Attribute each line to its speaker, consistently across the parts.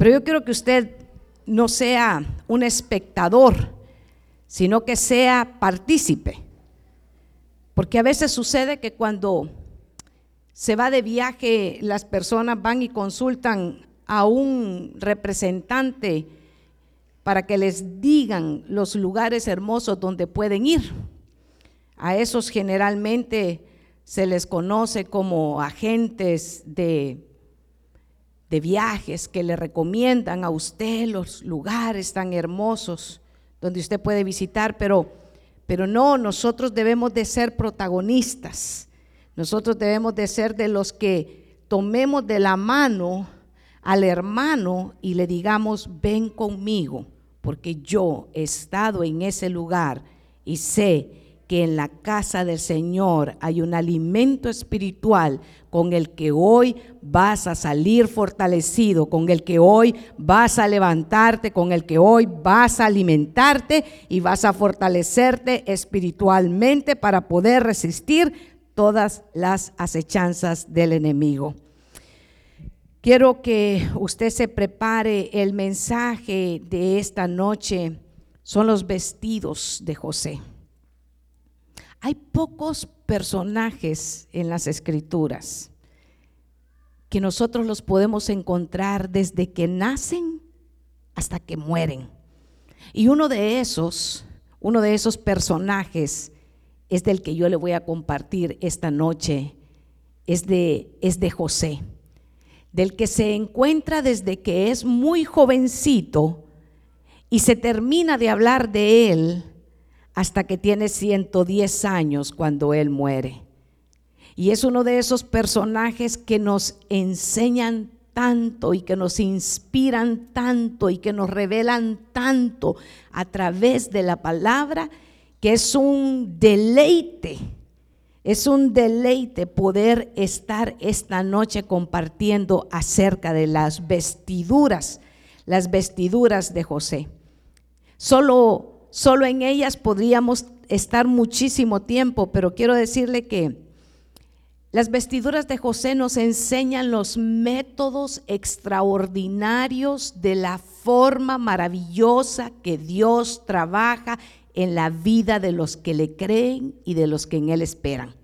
Speaker 1: Pero yo quiero que usted no sea un espectador, sino que sea partícipe. Porque a veces sucede que cuando se va de viaje, las personas van y consultan a un representante para que les digan los lugares hermosos donde pueden ir. A esos generalmente se les conoce como agentes de, de viajes que le recomiendan a usted los lugares tan hermosos donde usted puede visitar, pero, pero no, nosotros debemos de ser protagonistas. Nosotros debemos de ser de los que tomemos de la mano al hermano y le digamos, ven conmigo, porque yo he estado en ese lugar y sé que en la casa del Señor hay un alimento espiritual con el que hoy vas a salir fortalecido, con el que hoy vas a levantarte, con el que hoy vas a alimentarte y vas a fortalecerte espiritualmente para poder resistir todas las acechanzas del enemigo. Quiero que usted se prepare el mensaje de esta noche. Son los vestidos de José. Hay pocos personajes en las escrituras que nosotros los podemos encontrar desde que nacen hasta que mueren. Y uno de esos, uno de esos personajes es del que yo le voy a compartir esta noche, es de, es de José, del que se encuentra desde que es muy jovencito y se termina de hablar de él hasta que tiene 110 años cuando él muere. Y es uno de esos personajes que nos enseñan tanto y que nos inspiran tanto y que nos revelan tanto a través de la palabra, que es un deleite, es un deleite poder estar esta noche compartiendo acerca de las vestiduras, las vestiduras de José. Solo solo en ellas podríamos estar muchísimo tiempo, pero quiero decirle que las vestiduras de José nos enseñan los métodos extraordinarios de la forma maravillosa que Dios trabaja en la vida de los que le creen y de los que en Él esperan.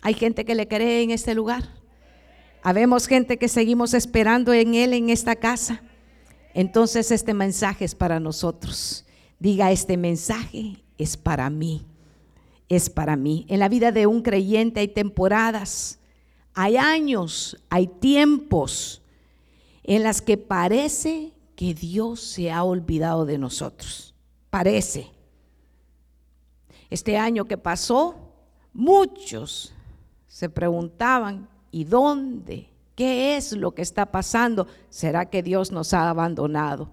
Speaker 1: Hay gente que le cree en este lugar. Habemos gente que seguimos esperando en Él en esta casa. Entonces este mensaje es para nosotros diga, este mensaje es para mí, es para mí. En la vida de un creyente hay temporadas, hay años, hay tiempos en las que parece que Dios se ha olvidado de nosotros. Parece. Este año que pasó, muchos se preguntaban, ¿y dónde? ¿Qué es lo que está pasando? ¿Será que Dios nos ha abandonado?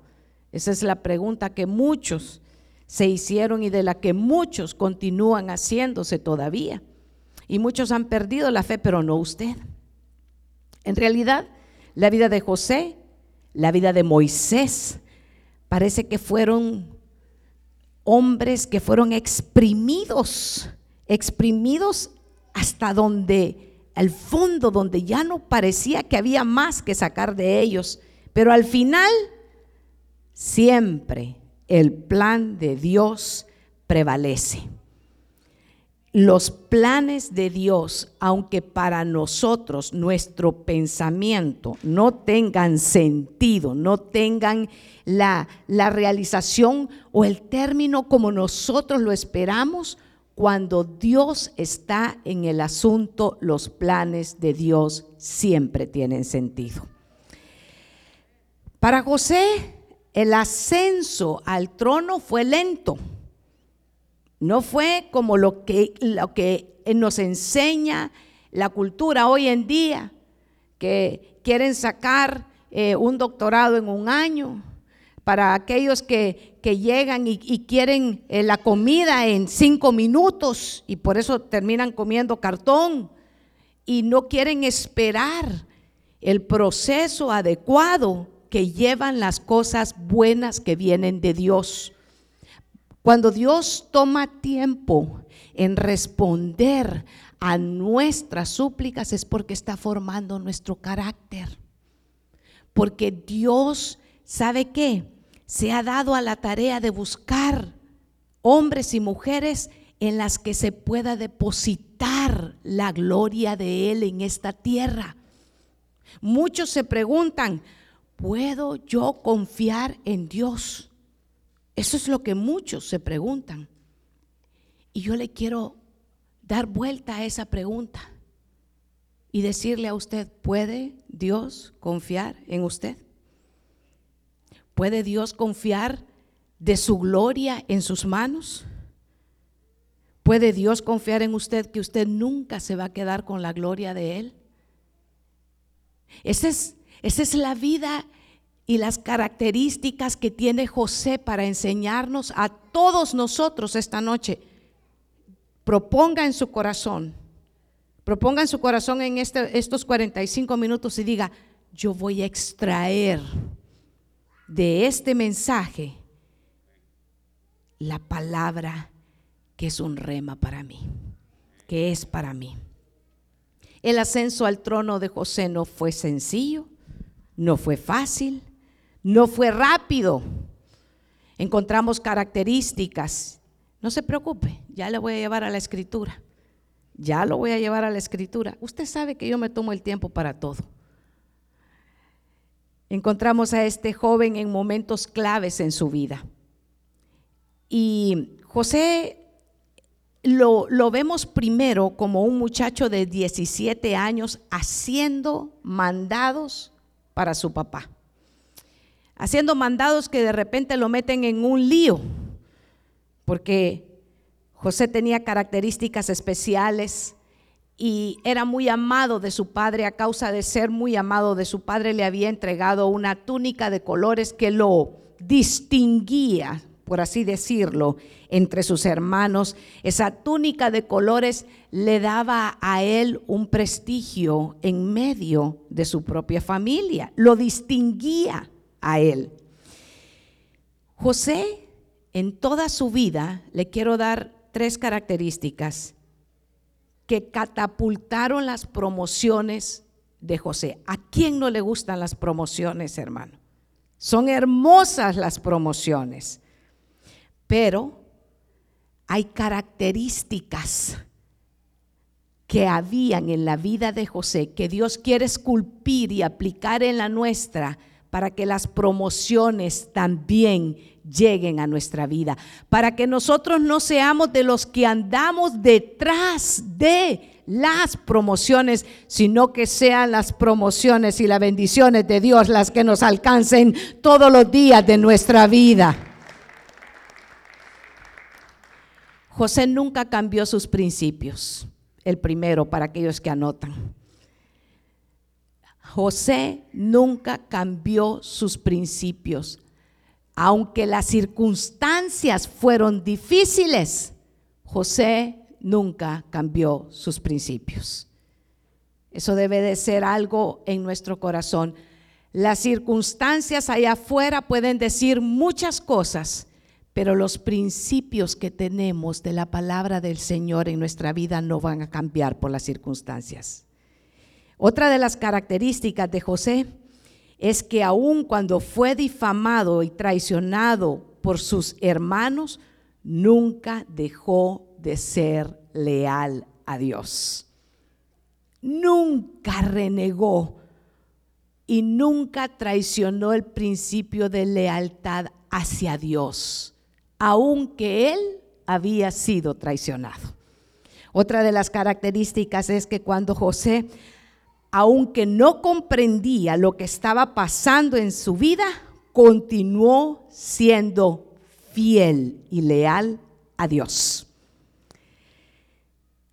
Speaker 1: Esa es la pregunta que muchos se hicieron y de la que muchos continúan haciéndose todavía. Y muchos han perdido la fe, pero no usted. En realidad, la vida de José, la vida de Moisés, parece que fueron hombres que fueron exprimidos, exprimidos hasta donde, al fondo, donde ya no parecía que había más que sacar de ellos. Pero al final siempre el plan de Dios prevalece. Los planes de Dios, aunque para nosotros nuestro pensamiento no tengan sentido, no tengan la, la realización o el término como nosotros lo esperamos, cuando Dios está en el asunto, los planes de Dios siempre tienen sentido. Para José, el ascenso al trono fue lento. No fue como lo que, lo que nos enseña la cultura hoy en día, que quieren sacar eh, un doctorado en un año, para aquellos que, llegan y, quieren eh, la comida en cinco minutos y por eso terminan comiendo cartón y no quieren esperar el proceso adecuado que llevan las cosas buenas que vienen de Dios. Cuando Dios toma tiempo en responder a nuestras súplicas es porque está formando nuestro carácter. porque Dios, ¿sabe qué? Se ha dado a la tarea de buscar hombres y mujeres en las que se pueda depositar la gloria de Él en esta tierra. Muchos se preguntan, ¿puedo yo confiar en Dios? Eso es lo que muchos se preguntan. Y yo le quiero dar vuelta a esa pregunta y decirle a usted, ¿puede Dios confiar en usted? ¿Puede Dios confiar de su gloria en sus manos? ¿Puede Dios confiar en usted que usted nunca se va a quedar con la gloria de Él? Esa es, esa es la vida y las características que tiene José para enseñarnos a todos nosotros esta noche. Proponga en su corazón, proponga en su corazón en este, estos 45 minutos y diga, yo voy a extraer de este mensaje la palabra que es un rema para mí, que es para mí. El ascenso al trono de José no fue sencillo, no fue fácil, no fue rápido. Encontramos características. No se preocupe, ya le voy a llevar a la escritura. Ya lo voy a llevar a la escritura. Usted sabe que yo me tomo el tiempo para todo. Encontramos a este joven en momentos claves en su vida. Y José lo, vemos primero como un muchacho de 17 años haciendo mandados para su papá. Haciendo mandados que de repente lo meten en un lío, porque José tenía características especiales y era muy amado de su padre. A causa de ser muy amado de su padre, le había entregado una túnica de colores que lo distinguía por así decirlo, entre sus hermanos. Esa túnica de colores le daba a él un prestigio en medio de su propia familia, lo distinguía a él. José, en toda su vida, le quiero dar tres características que catapultaron las promociones de José. ¿A quién no le gustan las promociones, hermano? Son hermosas las promociones. Pero hay características que habían en la vida de José que Dios quiere esculpir y aplicar en la nuestra para que las promociones también lleguen a nuestra vida, para que nosotros no seamos de los que andamos detrás de las promociones, sino que sean las promociones y las bendiciones de Dios las que nos alcancen todos los días de nuestra vida. José nunca cambió sus principios. El primero para aquellos que anotan. José nunca cambió sus principios. Aunque las circunstancias fueron difíciles, José nunca cambió sus principios. Eso debe de ser algo en nuestro corazón. Las circunstancias allá afuera pueden decir muchas cosas, pero los principios que tenemos de la palabra del Señor en nuestra vida no van a cambiar por las circunstancias. Otra de las características de José es que aun cuando fue difamado y traicionado por sus hermanos, nunca dejó de ser leal a Dios. Nunca renegó y nunca traicionó el principio de lealtad hacia Dios aunque él había sido traicionado. Otra de las características es que cuando José, aunque no comprendía lo que estaba pasando en su vida, continuó siendo fiel y leal a Dios.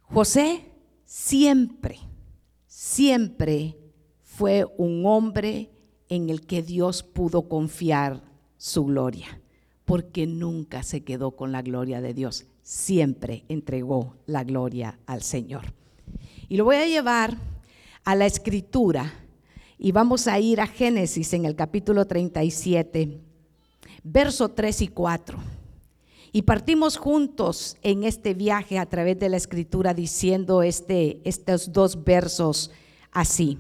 Speaker 1: José siempre, siempre fue un hombre en el que Dios pudo confiar su gloria porque nunca se quedó con la gloria de Dios, siempre entregó la gloria al Señor. Y lo voy a llevar a la escritura y vamos a ir a Génesis en el capítulo 37, verso 3 y 4. Y partimos juntos en este viaje a través de la escritura diciendo este, estos dos versos así.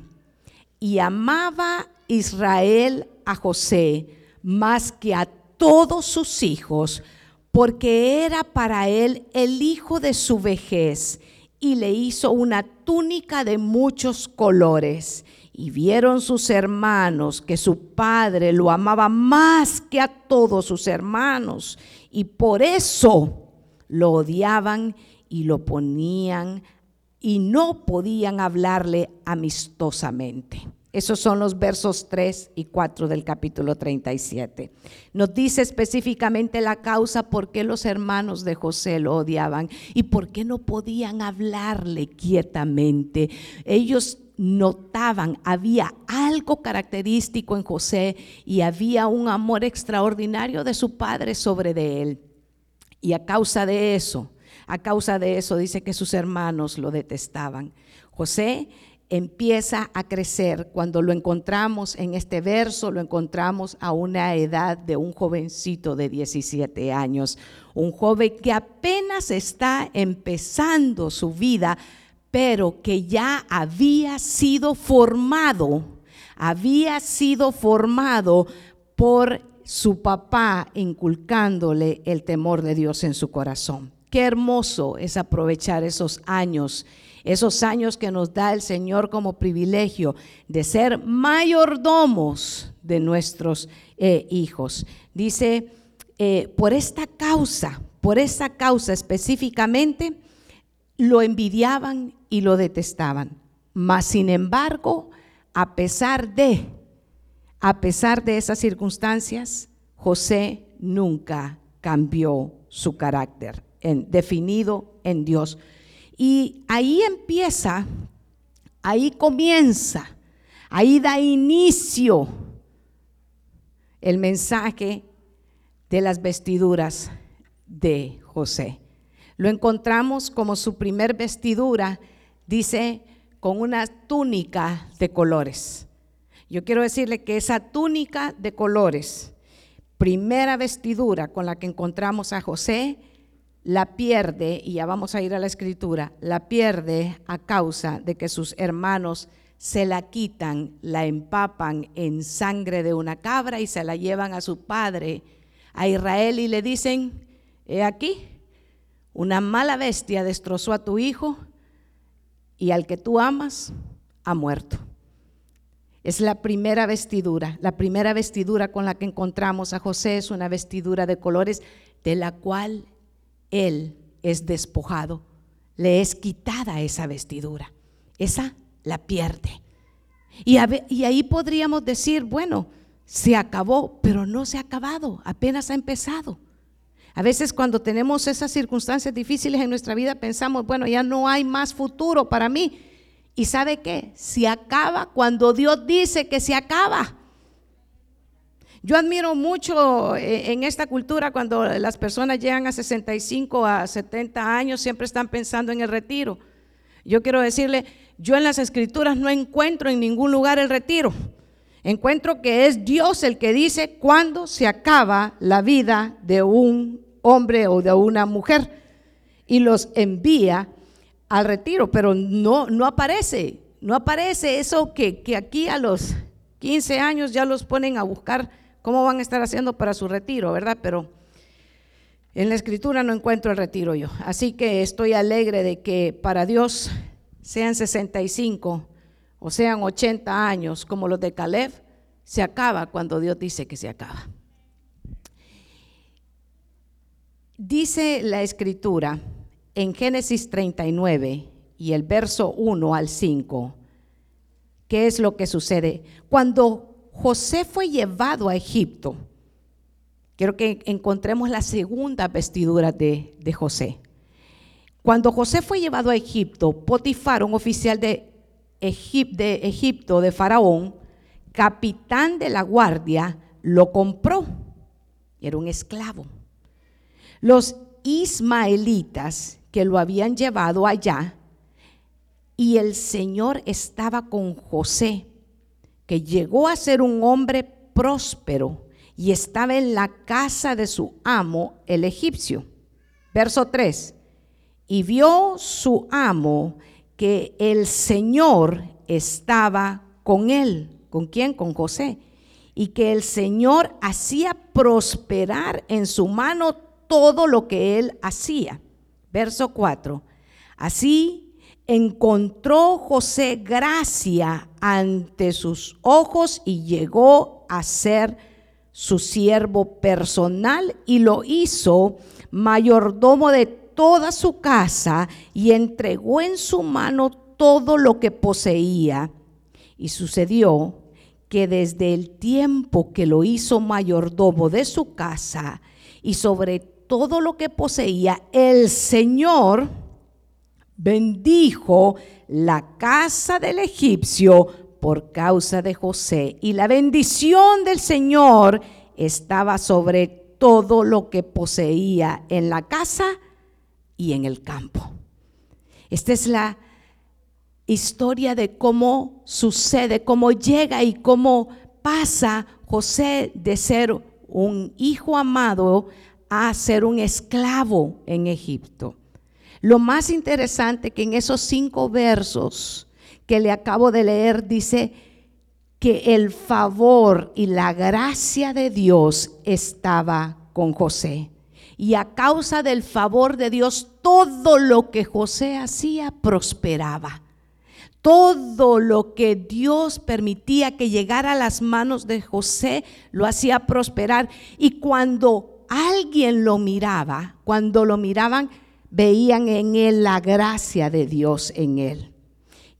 Speaker 1: Y amaba Israel a José más que a todos sus hijos, porque era para él el hijo de su vejez, y le hizo una túnica de muchos colores. Y vieron sus hermanos que su padre lo amaba más que a todos sus hermanos, y por eso lo odiaban y lo ponían y no podían hablarle amistosamente. Esos son los versos 3 y 4 del capítulo 37. Nos dice específicamente la causa por qué los hermanos de José lo odiaban y por qué no podían hablarle quietamente. Ellos notaban, había algo característico en José y había un amor extraordinario de su padre sobre de él. Y a causa de eso, a causa de eso dice que sus hermanos lo detestaban. José empieza a crecer. Cuando lo encontramos en este verso, lo encontramos a una edad de un jovencito de 17 años, un joven que apenas está empezando su vida, pero que ya había sido formado, había sido formado por su papá inculcándole el temor de Dios en su corazón. Qué hermoso es aprovechar esos años esos años que nos da el Señor como privilegio de ser mayordomos de nuestros eh, hijos. Dice, eh, por esta causa, por esta causa específicamente, lo envidiaban y lo detestaban. Mas, sin embargo, a pesar de, a pesar de esas circunstancias, José nunca cambió su carácter, definido en Dios. Y ahí empieza, ahí comienza, ahí da inicio el mensaje de las vestiduras de José. Lo encontramos como su primer vestidura, dice, con una túnica de colores. Yo quiero decirle que esa túnica de colores, primera vestidura con la que encontramos a José, la pierde, y ya vamos a ir a la escritura, la pierde a causa de que sus hermanos se la quitan, la empapan en sangre de una cabra y se la llevan a su padre, a Israel, y le dicen, he aquí, una mala bestia destrozó a tu hijo y al que tú amas ha muerto. Es la primera vestidura, la primera vestidura con la que encontramos a José es una vestidura de colores de la cual él es despojado, le es quitada esa vestidura, esa la pierde. Y, ahí podríamos decir, bueno, se acabó, pero no se ha acabado, apenas ha empezado. A veces cuando tenemos esas circunstancias difíciles en nuestra vida pensamos, bueno, ya no hay más futuro para mí. ¿Y sabe qué? Se acaba cuando Dios dice que se acaba. Yo admiro mucho eh, en esta cultura cuando las personas llegan a 65, a 70 años, siempre están pensando en el retiro. Yo quiero decirle, yo en las escrituras no encuentro en ningún lugar el retiro. Encuentro que es Dios el que dice cuándo se acaba la vida de un hombre o de una mujer y los envía al retiro, pero no, no aparece, no aparece eso que, que aquí a los 15 años ya los ponen a buscar cómo van a estar haciendo para su retiro, ¿verdad? Pero en la escritura no encuentro el retiro yo. Así que estoy alegre de que para Dios sean 65 o sean 80 años como los de Caleb, se acaba cuando Dios dice que se acaba. Dice la escritura en Génesis 39 y el verso 1 al 5, ¿qué es lo que sucede? Cuando José fue llevado a Egipto. Quiero que encontremos la segunda vestidura de, José. Cuando José fue llevado a Egipto, Potifar, un oficial de, de Egipto, de Faraón, capitán de la guardia, lo compró. Era un esclavo. Los ismaelitas que lo habían llevado allá, y el Señor estaba con José que llegó a ser un hombre próspero y estaba en la casa de su amo, el egipcio. Verso 3. Y vio su amo que el Señor estaba con él, ¿Con quién? Con José. Y que el Señor hacía prosperar en su mano todo lo que él hacía. Verso 4. Así encontró José gracia ante sus ojos y llegó a ser su siervo personal y lo hizo mayordomo de toda su casa y entregó en su mano todo lo que poseía. Y sucedió que desde el tiempo que lo hizo mayordomo de su casa y sobre todo lo que poseía, el Señor bendijo la casa del egipcio por causa de José. Y la bendición del Señor estaba sobre todo lo que poseía en la casa y en el campo. Esta es la historia de cómo sucede, cómo llega y cómo pasa José de ser un hijo amado a ser un esclavo en Egipto. Lo más interesante que en esos cinco versos que le acabo de leer dice que el favor y la gracia de Dios estaba con José. Y a causa del favor de Dios, todo lo que José hacía prosperaba. Todo lo que Dios permitía que llegara a las manos de José lo hacía prosperar. Y cuando alguien lo miraba, cuando lo miraban, veían en él la gracia de Dios en él.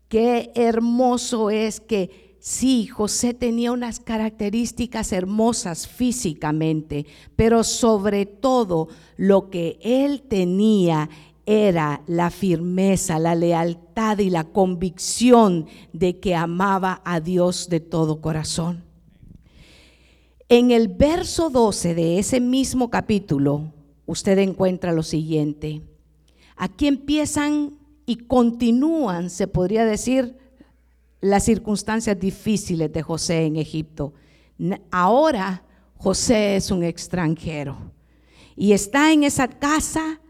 Speaker 1: Qué hermoso es que sí, José tenía unas características hermosas físicamente, pero sobre todo lo que él tenía era la firmeza, la lealtad y la convicción de que amaba a Dios de todo corazón. En el verso 12 de ese mismo capítulo, usted encuentra lo siguiente. Aquí empiezan y continúan, se podría decir, las circunstancias difíciles de José en Egipto. Ahora José es un extranjero y está en esa casa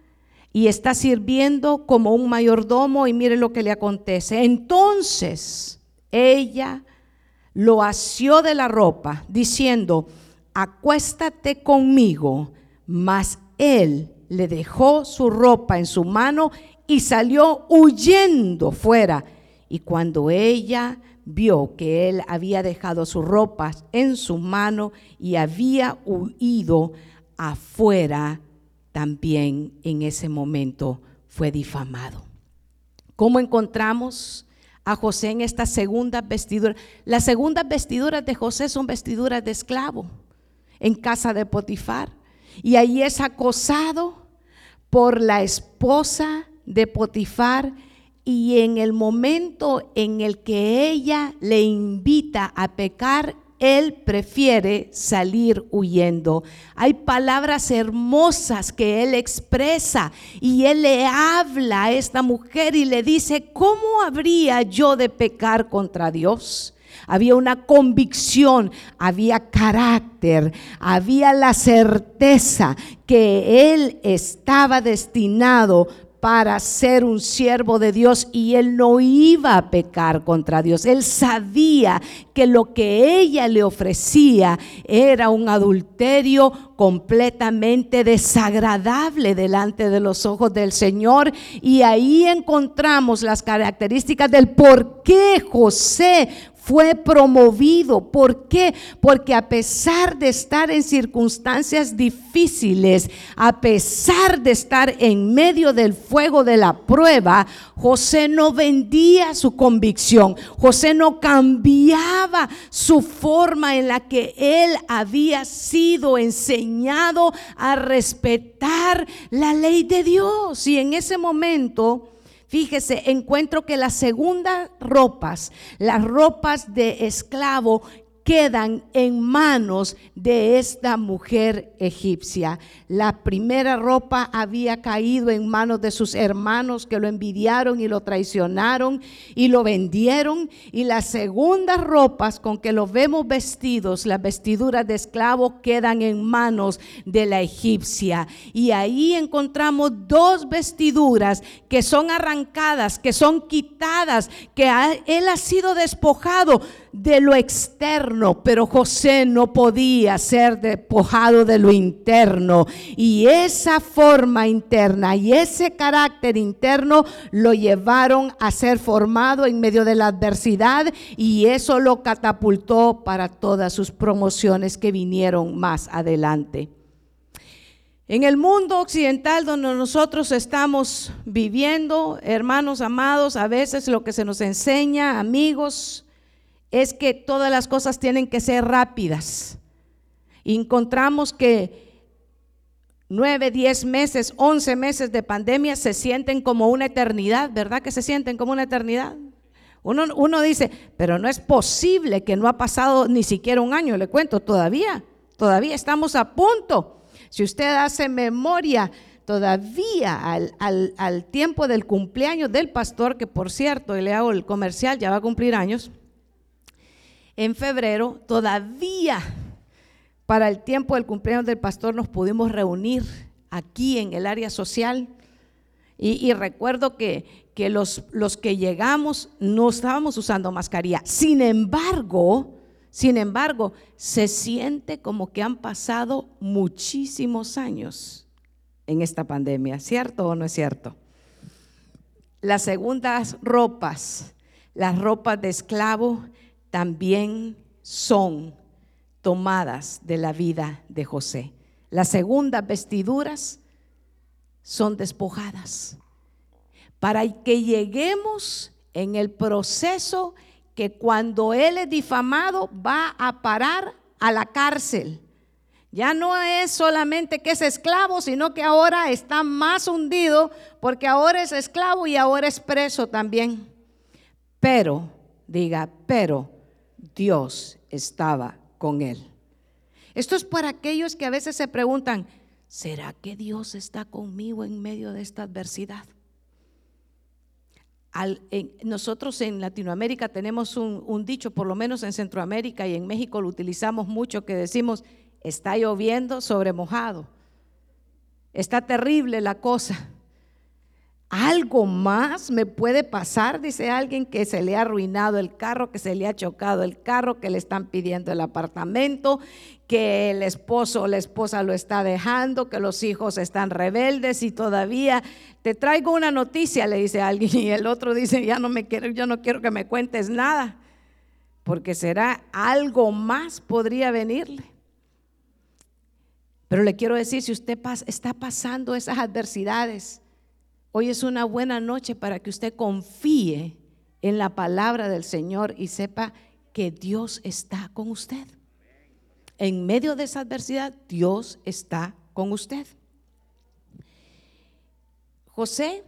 Speaker 1: y está sirviendo como un mayordomo y mire lo que le acontece. Entonces ella lo asió de la ropa diciendo, acuéstate conmigo, mas él le dejó su ropa en su mano y salió huyendo fuera. Y cuando ella vio que él había dejado sus ropas en su mano y había huido afuera, también en ese momento fue difamado. ¿Cómo encontramos a José en esta segunda vestidura? Las segundas vestiduras de José son vestiduras de esclavo en casa de Potifar. Y ahí es acosado por la esposa de Potifar y en el momento en el que ella le invita a pecar, él prefiere salir huyendo. Hay palabras hermosas que él expresa y él le habla a esta mujer y le dice, ¿cómo habría yo de pecar contra Dios? Había una convicción, había carácter, había la certeza que él estaba destinado para ser un siervo de Dios y él no iba a pecar contra Dios. Él sabía que lo que ella le ofrecía era un adulterio completamente desagradable delante de los ojos del Señor. Y ahí encontramos las características del por qué José fue promovido. ¿Por qué? Porque a pesar de estar en circunstancias difíciles, a pesar de estar en medio del fuego de la prueba, José no vendía su convicción. José no cambiaba su forma en la que él había sido enseñado a respetar la ley de Dios. Y en ese momento Fíjese, encuentro que las segundas ropas, las ropas de esclavo quedan en manos de esta mujer egipcia. La primera ropa había caído en manos de sus hermanos que lo envidiaron y lo traicionaron y lo vendieron. Y las segundas ropas con que los vemos vestidos, las vestiduras de esclavo, quedan en manos de la egipcia. Y ahí encontramos dos vestiduras que son arrancadas, que son quitadas, que él ha sido despojado de lo externo, pero José no podía ser despojado de lo interno. Y esa forma interna y ese carácter interno lo llevaron a ser formado en medio de la adversidad y eso lo catapultó para todas sus promociones que vinieron más adelante. En el mundo occidental donde nosotros estamos viviendo, hermanos amados, a veces lo que se nos enseña, amigos, es que todas las cosas tienen que ser rápidas. Encontramos que nueve, diez meses, once meses de pandemia se sienten como una eternidad, ¿verdad que se sienten como una eternidad? Uno, uno dice, pero no es posible que no ha pasado ni siquiera un año, le cuento, todavía, todavía estamos a punto. Si usted hace memoria todavía al, tiempo del cumpleaños del pastor, que por cierto, le hago el comercial, ya va a cumplir años, en febrero, todavía para el tiempo del cumpleaños del pastor nos pudimos reunir aquí en el área social. Y, recuerdo que, que los, los que llegamos no estábamos usando mascarilla. Sin embargo, sin embargo, se siente como que han pasado muchísimos años en esta pandemia, ¿cierto o no es cierto? Las segundas ropas, las ropas de esclavo, también son tomadas de la vida de José. Las segundas vestiduras son despojadas para que lleguemos en el proceso que cuando él es difamado va a parar a la cárcel. Ya no es solamente que es esclavo, sino que ahora está más hundido porque ahora es esclavo y ahora es preso también. Pero, diga, pero Dios estaba con él. Esto es para aquellos que a veces se preguntan, ¿será que Dios está conmigo en medio de esta adversidad? nosotros en Latinoamérica tenemos un, dicho, por lo menos en Centroamérica y en México lo utilizamos mucho, que decimos, está lloviendo sobre mojado, está terrible la cosa. Algo más me puede pasar, dice alguien que se le ha arruinado el carro, que se le ha chocado el carro, que le están pidiendo el apartamento, que el esposo o la esposa lo está dejando, que los hijos están rebeldes y todavía te traigo una noticia, le dice alguien, y el otro dice, ya no me quiero, yo no quiero que me cuentes nada, porque será algo más podría venirle. Pero le quiero decir, si usted está pasando esas adversidades, Hoy es una buena noche para que usted confíe en la palabra del Señor y sepa que Dios está con usted. En medio de esa adversidad, Dios está con usted. José,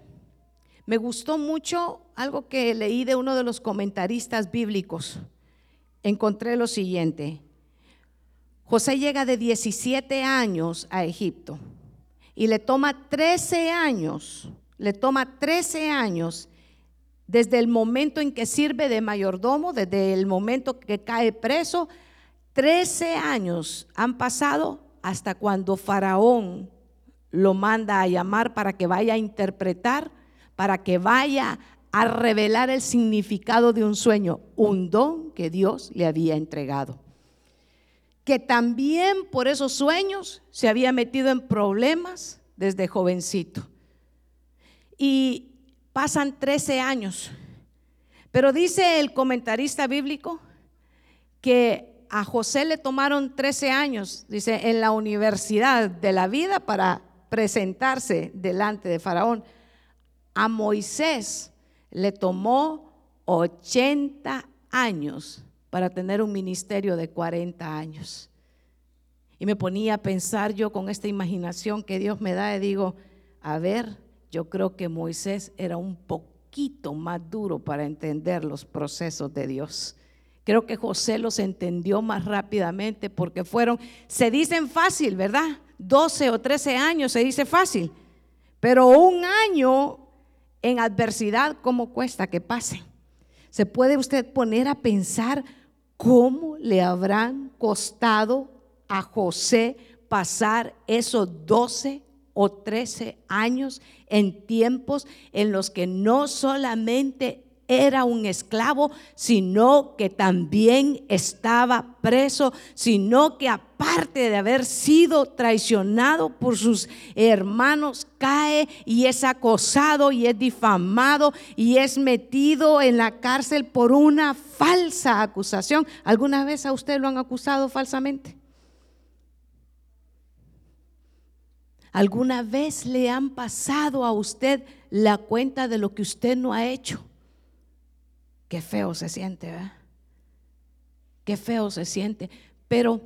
Speaker 1: me gustó mucho algo que leí de uno de los comentaristas bíblicos. Encontré lo siguiente. José llega de 17 años a Egipto y le toma 13 años le toma 13 años desde el momento en que sirve de mayordomo, desde el momento que cae preso, 13 años han pasado hasta cuando Faraón lo manda a llamar para que vaya a interpretar, para que vaya a revelar el significado de un sueño, un don que Dios le había entregado. Que también por esos sueños se había metido en problemas desde jovencito y pasan 13 años. Pero dice el comentarista bíblico que a José le tomaron 13 años, dice, en la universidad de la vida para presentarse delante de Faraón. A Moisés le tomó 80 años para tener un ministerio de 40 años. Y me ponía a pensar yo con esta imaginación que Dios me da y digo, a ver, yo creo que Moisés era un poquito más duro para entender los procesos de Dios. Creo que José los entendió más rápidamente porque fueron, se dicen fácil, ¿verdad? 12 o 13 años se dice fácil, pero un año en adversidad, ¿cómo cuesta que pase? Se puede usted poner a pensar cómo le habrán costado a José pasar esos 12 o 13 años en tiempos en los que no solamente era un esclavo, sino que también estaba preso, sino que aparte de haber sido traicionado por sus hermanos, cae y es acosado y es difamado y es metido en la cárcel por una falsa acusación. ¿Alguna vez a usted lo han acusado falsamente? ¿Alguna vez le han pasado a usted la cuenta de lo que usted no ha hecho? Qué feo se siente, ¿verdad? Qué feo se siente. Pero,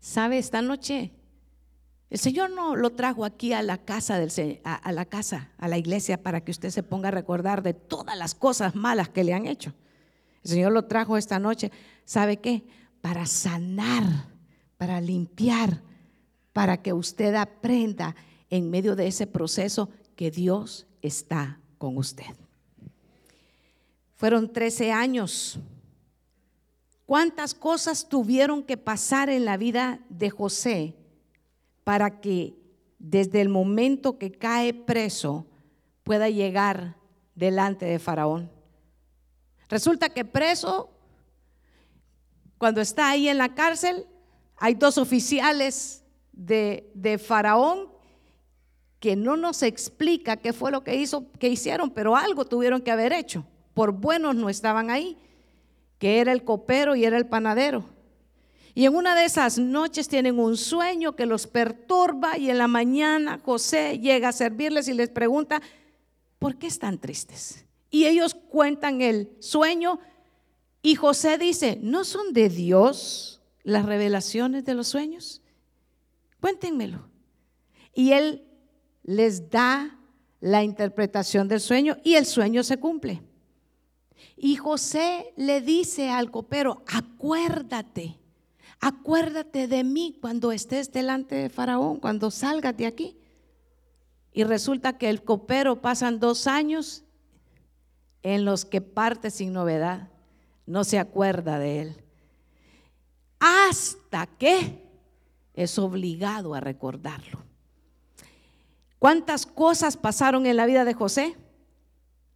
Speaker 1: ¿sabe? Esta noche el Señor no lo trajo aquí a la casa del a, a la casa, a la iglesia para que usted se ponga a recordar de todas las cosas malas que le han hecho. El Señor lo trajo esta noche, ¿sabe qué? Para sanar, para limpiar, para que usted aprenda en medio de ese proceso que Dios está con usted. Fueron 13 años. ¿Cuántas cosas tuvieron que pasar en la vida de José para que desde el momento que cae preso pueda llegar delante de Faraón? Resulta que preso, cuando está ahí en la cárcel, hay dos oficiales de, de Faraón que no nos explica qué fue lo que hizo, que hicieron, pero algo tuvieron que haber hecho por buenos no estaban ahí, que era el copero y era el panadero. Y en una de esas noches tienen un sueño que los perturba y en la mañana José llega a servirles y les pregunta, ¿por qué están tristes? Y ellos cuentan el sueño y José dice, ¿no son de Dios las revelaciones de los sueños? Cuéntenmelo. Y él les da la interpretación del sueño y el sueño se cumple. Y José le dice al copero, acuérdate, acuérdate de mí cuando estés delante de Faraón, cuando salgas de aquí. Y resulta que el copero pasan dos años en los que parte sin novedad, no se acuerda de él. Hasta que es obligado a recordarlo. ¿Cuántas cosas pasaron en la vida de José?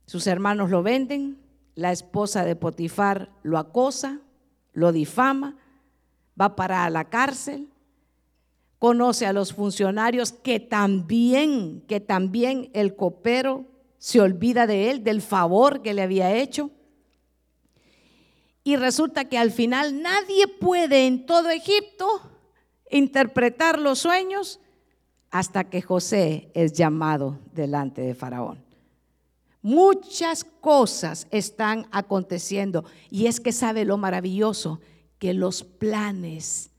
Speaker 1: Sus hermanos lo venden, la esposa de Potifar lo acosa, lo difama, va para la cárcel, conoce a los funcionarios que también, que también el copero se olvida de él, del favor que le había hecho. Y resulta que al final nadie puede en todo Egipto interpretar los sueños hasta que José es llamado delante de Faraón. Muchas cosas están aconteciendo y es que sabe lo maravilloso, que los planes,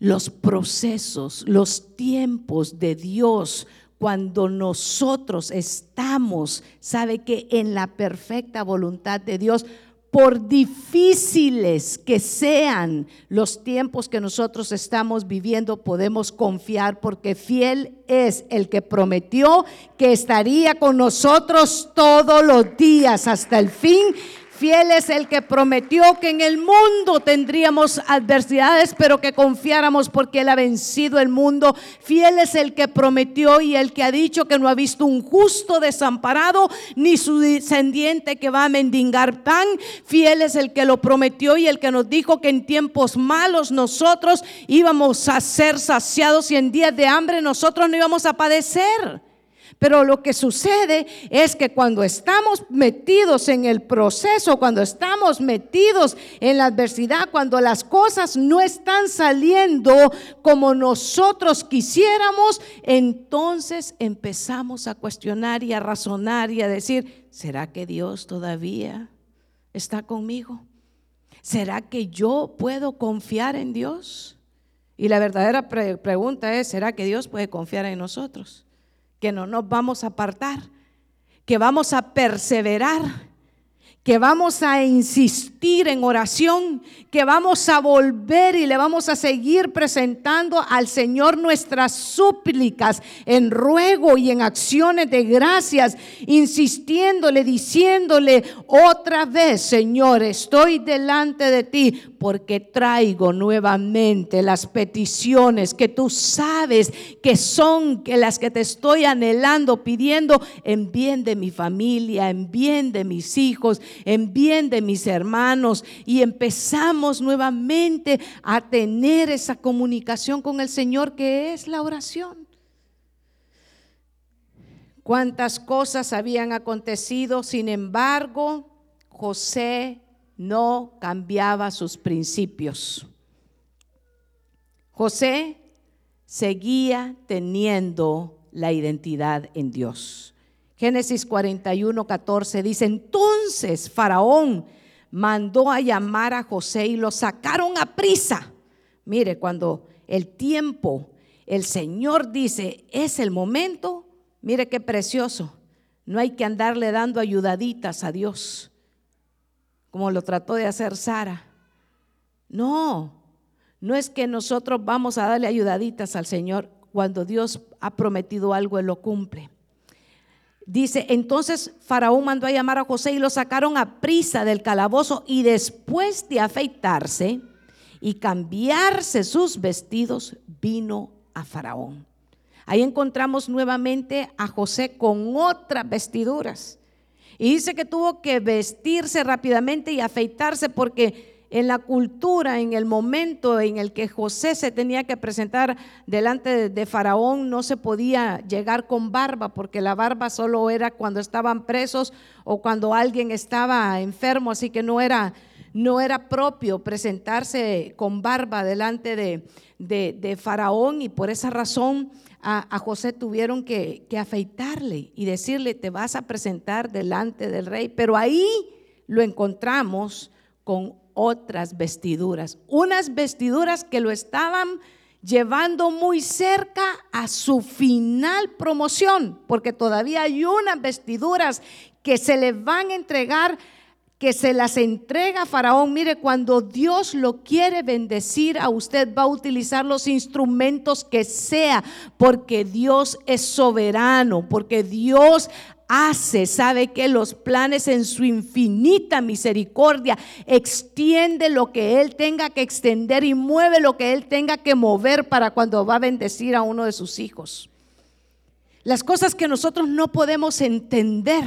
Speaker 1: los procesos, los tiempos de Dios, cuando nosotros estamos, sabe que en la perfecta voluntad de Dios, por difíciles que sean los tiempos que nosotros estamos viviendo, podemos confiar porque fiel es el que prometió que estaría con nosotros todos los días hasta el fin Fiel es el que prometió que en el mundo tendríamos adversidades, pero que confiáramos porque Él ha vencido el mundo. Fiel es el que prometió y el que ha dicho que no ha visto un justo desamparado, ni su descendiente que va a mendigar pan. Fiel es el que lo prometió y el que nos dijo que en tiempos malos nosotros íbamos a ser saciados y en días de hambre nosotros no íbamos a padecer. Pero lo que sucede es que cuando estamos metidos en el proceso, cuando estamos metidos en la adversidad, cuando las cosas no están saliendo como nosotros quisiéramos, entonces empezamos a cuestionar y a razonar y a decir, ¿será que Dios todavía está conmigo? ¿Será que yo puedo confiar en Dios? Y la verdadera pregunta es, ¿será que Dios puede confiar en nosotros? Que no nos vamos a apartar, que vamos a perseverar, que vamos a insistir en oración, que vamos a volver y le vamos a seguir presentando al Señor nuestras súplicas en ruego y en acciones de gracias, insistiéndole, diciéndole otra vez, Señor, estoy delante de ti porque traigo nuevamente las peticiones que tú sabes que son que las que te estoy anhelando, pidiendo en bien de mi familia, en bien de mis hijos, en bien de mis hermanos y empezamos nuevamente a tener esa comunicación con el Señor que es la oración. Cuántas cosas habían acontecido, sin embargo, José no cambiaba sus principios. José seguía teniendo la identidad en Dios. Génesis 41, 14 dice, entonces Faraón mandó a llamar a José y lo sacaron a prisa. Mire, cuando el tiempo, el Señor dice, es el momento, mire qué precioso. No hay que andarle dando ayudaditas a Dios, como lo trató de hacer Sara. No, no es que nosotros vamos a darle ayudaditas al Señor. Cuando Dios ha prometido algo, Él lo cumple. Dice, entonces Faraón mandó a llamar a José y lo sacaron a prisa del calabozo y después de afeitarse y cambiarse sus vestidos, vino a Faraón. Ahí encontramos nuevamente a José con otras vestiduras. Y dice que tuvo que vestirse rápidamente y afeitarse porque en la cultura, en el momento en el que José se tenía que presentar delante de, Faraón, no se podía llegar con barba, porque la barba solo era cuando estaban presos o cuando alguien estaba enfermo, así que no era, no era propio presentarse con barba delante de, Faraón y por esa razón a, José tuvieron que, que afeitarle y decirle, te vas a presentar delante del rey, pero ahí lo encontramos con otras vestiduras, unas vestiduras que lo estaban llevando muy cerca a su final promoción, porque todavía hay unas vestiduras que se le van a entregar, que se las entrega Faraón. Mire, cuando Dios lo quiere bendecir a usted, va a utilizar los instrumentos que sea, porque Dios es soberano, porque Dios hace, sabe que los planes en su infinita misericordia extiende lo que Él tenga que extender y mueve lo que Él tenga que mover para cuando va a bendecir a uno de sus hijos. Las cosas que nosotros no podemos entender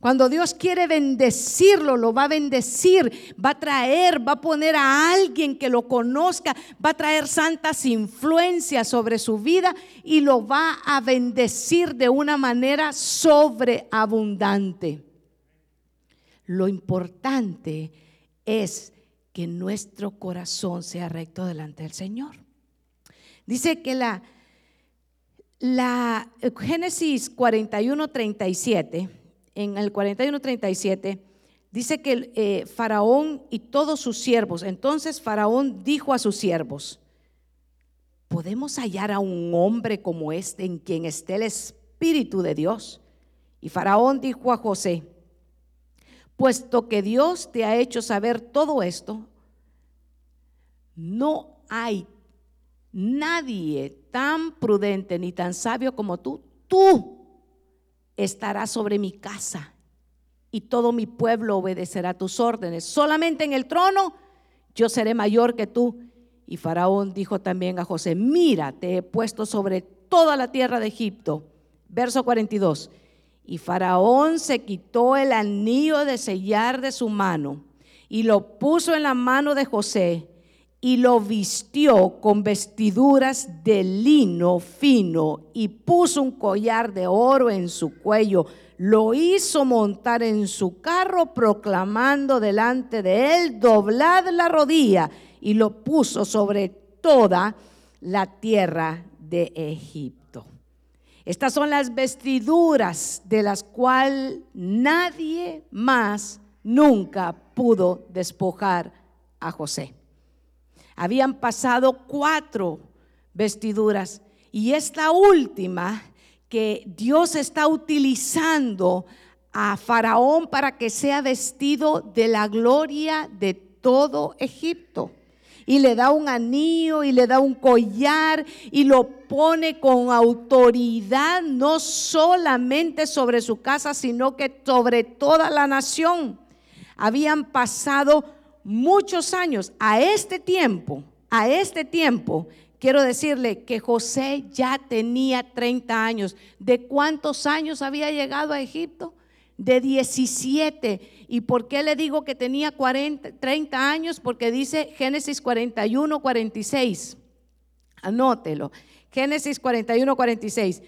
Speaker 1: cuando Dios quiere bendecirlo, lo va a bendecir, va a traer, va a poner a alguien que lo conozca, va a traer santas influencias sobre su vida y lo va a bendecir de una manera sobreabundante. Lo importante es que nuestro corazón sea recto delante del Señor. Dice que la, la Génesis 41, 37 en el 41-37, dice que eh, Faraón y todos sus siervos, entonces Faraón dijo a sus siervos, ¿podemos hallar a un hombre como este en quien esté el Espíritu de Dios? Y Faraón dijo a José, puesto que Dios te ha hecho saber todo esto, no hay nadie tan prudente ni tan sabio como tú. Tú estará sobre mi casa y todo mi pueblo obedecerá tus órdenes. Solamente en el trono yo seré mayor que tú. Y Faraón dijo también a José, mira, te he puesto sobre toda la tierra de Egipto. Verso 42. Y Faraón se quitó el anillo de sellar de su mano y lo puso en la mano de José y lo vistió con vestiduras de lino fino y puso un collar de oro en su cuello. Lo hizo montar en su carro proclamando delante de él, doblad la rodilla y lo puso sobre toda la tierra de Egipto. Estas son las vestiduras de las cuales nadie más nunca pudo despojar a José. Habían pasado cuatro vestiduras y esta última que Dios está utilizando a Faraón para que sea vestido de la gloria de todo Egipto. Y le da un anillo y le da un collar y lo pone con autoridad no solamente sobre su casa, sino que sobre toda la nación. Habían pasado muchos años, a este tiempo, a este tiempo, quiero decirle que José ya tenía 30 años. ¿De cuántos años había llegado a Egipto? de 17. ¿Y por qué le digo que tenía 40, 30 años? Porque dice Génesis 41, 46. Anótelo. Génesis 41, 46.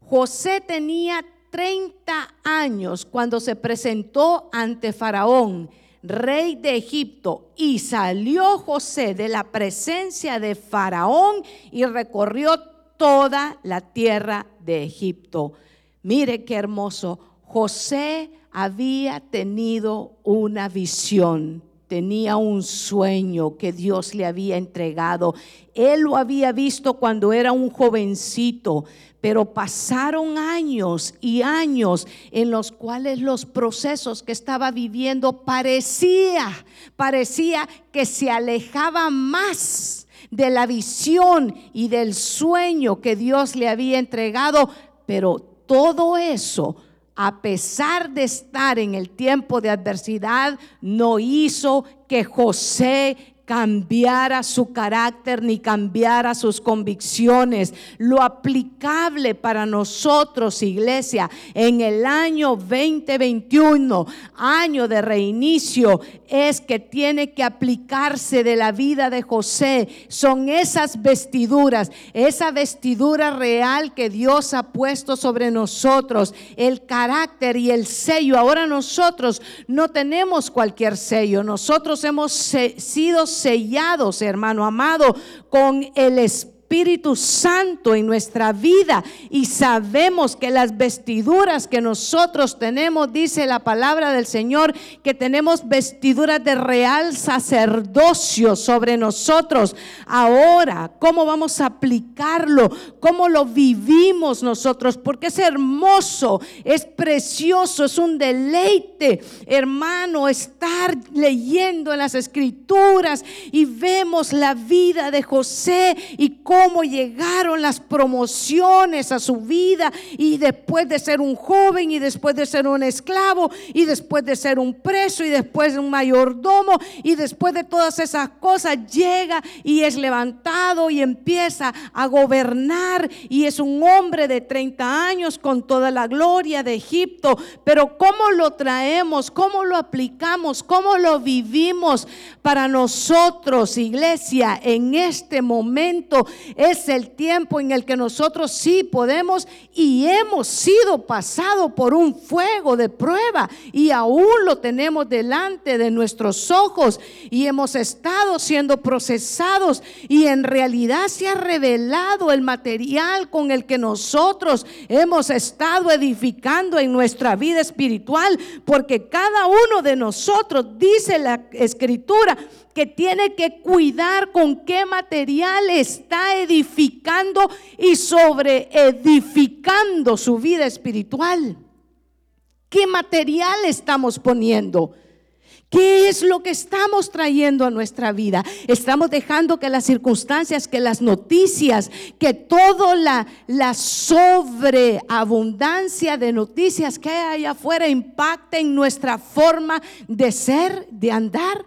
Speaker 1: José tenía 30 años cuando se presentó ante Faraón, rey de Egipto, y salió José de la presencia de Faraón y recorrió toda la tierra de Egipto. Mire qué hermoso. José había tenido una visión tenía un sueño que Dios le había entregado. Él lo había visto cuando era un jovencito, pero pasaron años y años en los cuales los procesos que estaba viviendo parecía, parecía que se alejaba más de la visión y del sueño que Dios le había entregado, pero todo eso a pesar de estar en el tiempo de adversidad, no hizo que José cambiara su carácter ni cambiara sus convicciones. Lo aplicable para nosotros, iglesia, en el año 2021, año de reinicio, es que tiene que aplicarse de la vida de José. Son esas vestiduras, esa vestidura real que Dios ha puesto sobre nosotros, el carácter y el sello. Ahora nosotros no tenemos cualquier sello, nosotros hemos sido sellados, hermano amado, con el Espíritu Espíritu Santo en nuestra vida y sabemos que las vestiduras que nosotros tenemos, dice la palabra del Señor, que tenemos vestiduras de real sacerdocio sobre nosotros. Ahora, ¿cómo vamos a aplicarlo? ¿Cómo lo vivimos nosotros? Porque es hermoso, es precioso, es un deleite, hermano, estar leyendo en las escrituras y vemos la vida de José y cómo cómo llegaron las promociones a su vida y después de ser un joven y después de ser un esclavo y después de ser un preso y después de un mayordomo y después de todas esas cosas llega y es levantado y empieza a gobernar y es un hombre de 30 años con toda la gloria de Egipto. Pero ¿cómo lo traemos? ¿Cómo lo aplicamos? ¿Cómo lo vivimos para nosotros, iglesia, en este momento? Es el tiempo en el que nosotros sí podemos y hemos sido pasado por un fuego de prueba y aún lo tenemos delante de nuestros ojos y hemos estado siendo procesados y en realidad se ha revelado el material con el que nosotros hemos estado edificando en nuestra vida espiritual porque cada uno de nosotros dice la escritura que tiene que cuidar con qué material está edificando y sobre edificando su vida espiritual. ¿Qué material estamos poniendo? ¿Qué es lo que estamos trayendo a nuestra vida? Estamos dejando que las circunstancias, que las noticias, que toda la, la sobreabundancia de noticias que hay allá afuera impacten nuestra forma de ser, de andar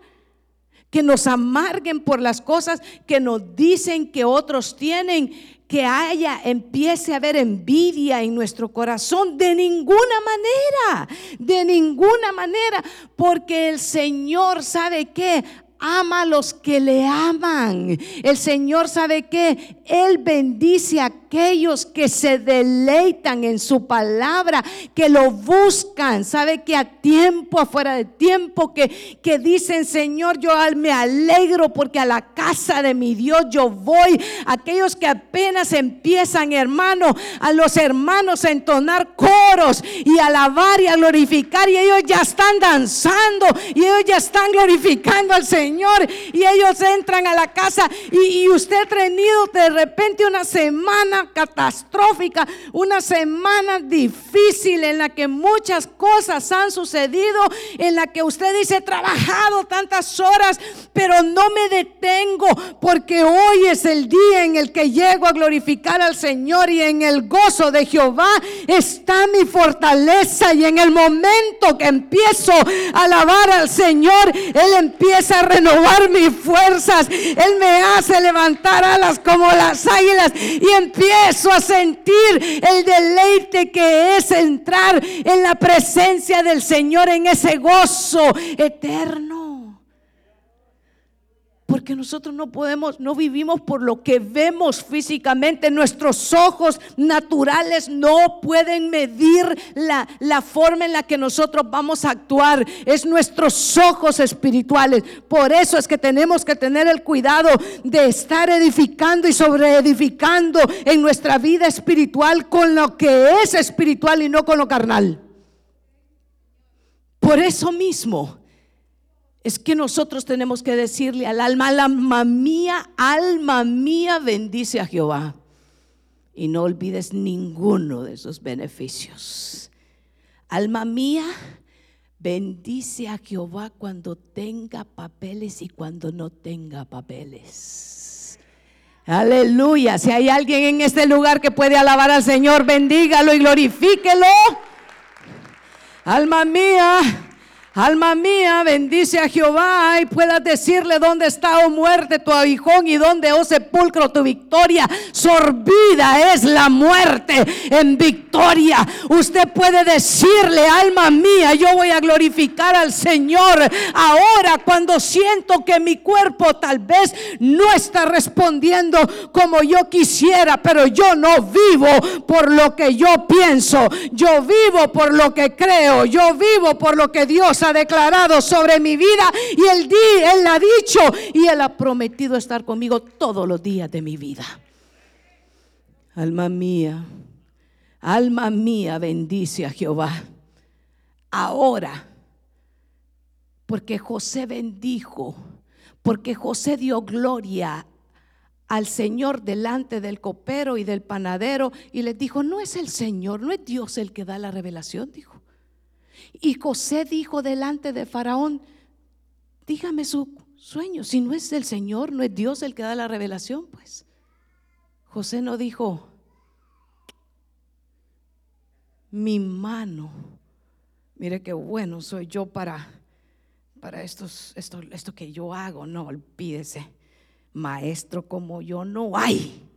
Speaker 1: que nos amarguen por las cosas que nos dicen que otros tienen, que haya, empiece a haber envidia en nuestro corazón. De ninguna manera, de ninguna manera, porque el Señor sabe que ama a los que le aman. El Señor sabe que Él bendice a aquellos que se deleitan en su palabra, que lo buscan. Sabe que a tiempo, afuera de tiempo, que, que dicen, Señor, yo me alegro porque a la casa de mi Dios yo voy. Aquellos que apenas empiezan, hermano, a los hermanos a entonar coros y alabar y a glorificar. Y ellos ya están danzando y ellos ya están glorificando al Señor. Y ellos entran a la casa y, usted ha tenido de repente una semana catastrófica, una semana difícil en la que muchas cosas han sucedido, en la que usted dice, he trabajado tantas horas, pero no me detengo porque hoy es el día en el que llego a glorificar al Señor y en el gozo de Jehová está mi fortaleza y en el momento que empiezo a alabar al Señor, Él empieza a renovar mis fuerzas. Él me hace levantar alas como las águilas y empiezo empiezo a sentir el deleite que es entrar en la presencia del Señor en ese gozo eterno. Porque nosotros no podemos, no vivimos por lo que vemos físicamente. Nuestros ojos naturales no pueden medir la, la, forma en la que nosotros vamos a actuar. Es nuestros ojos espirituales. Por eso es que tenemos que tener el cuidado de estar edificando y sobreedificando en nuestra vida espiritual con lo que es espiritual y no con lo carnal. Por eso mismo es que nosotros tenemos que decirle al alma, alma mía, alma mía, bendice a Jehová. Y no olvides ninguno de sus beneficios. Alma mía, bendice a Jehová cuando tenga papeles y cuando no tenga papeles. Aleluya. Si hay alguien en este lugar que puede alabar al Señor, bendígalo y glorifíquelo. Alma mía, Alma mía, bendice a Jehová y puedas decirle dónde está, oh muerte, tu aguijón y dónde, oh sepulcro, tu victoria. Sorbida es la muerte en victoria. Usted puede decirle, alma mía, yo voy a glorificar al Señor. Ahora cuando siento que mi cuerpo tal vez no está respondiendo como yo quisiera, pero yo no vivo por lo que yo pienso. Yo vivo por lo que creo. Yo vivo por lo que Dios ha declarado sobre mi vida y día Él ha dicho y Él ha prometido estar conmigo todos los días de mi vida. Alma mía, alma mía, bendice a Jehová. Ahora, porque José bendijo, porque José dio gloria al Señor delante del copero y del panadero y les dijo, no es el Señor, no es Dios el que da la revelación, dijo. Y José dijo delante de Faraón, dígame su sueño, si no es el Señor, no es Dios el que da la revelación, pues. José no dijo, mi mano, mire qué bueno soy yo para, para estos, esto, esto que yo hago, no, olvídese, maestro como yo no hay,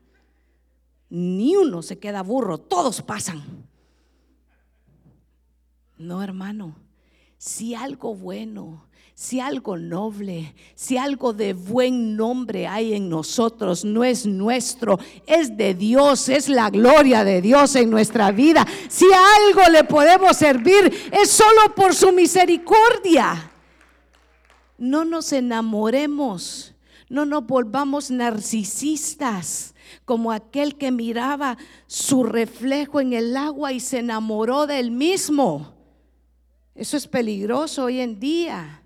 Speaker 1: ni uno se queda burro, todos pasan. No, hermano. Si algo bueno, si algo noble, si algo de buen nombre hay en nosotros, no es nuestro, es de Dios, es la gloria de Dios en nuestra vida. Si algo le podemos servir, es solo por su misericordia. No nos enamoremos, no nos volvamos narcisistas como aquel que miraba su reflejo en el agua y se enamoró del mismo. Eso es peligroso hoy en día.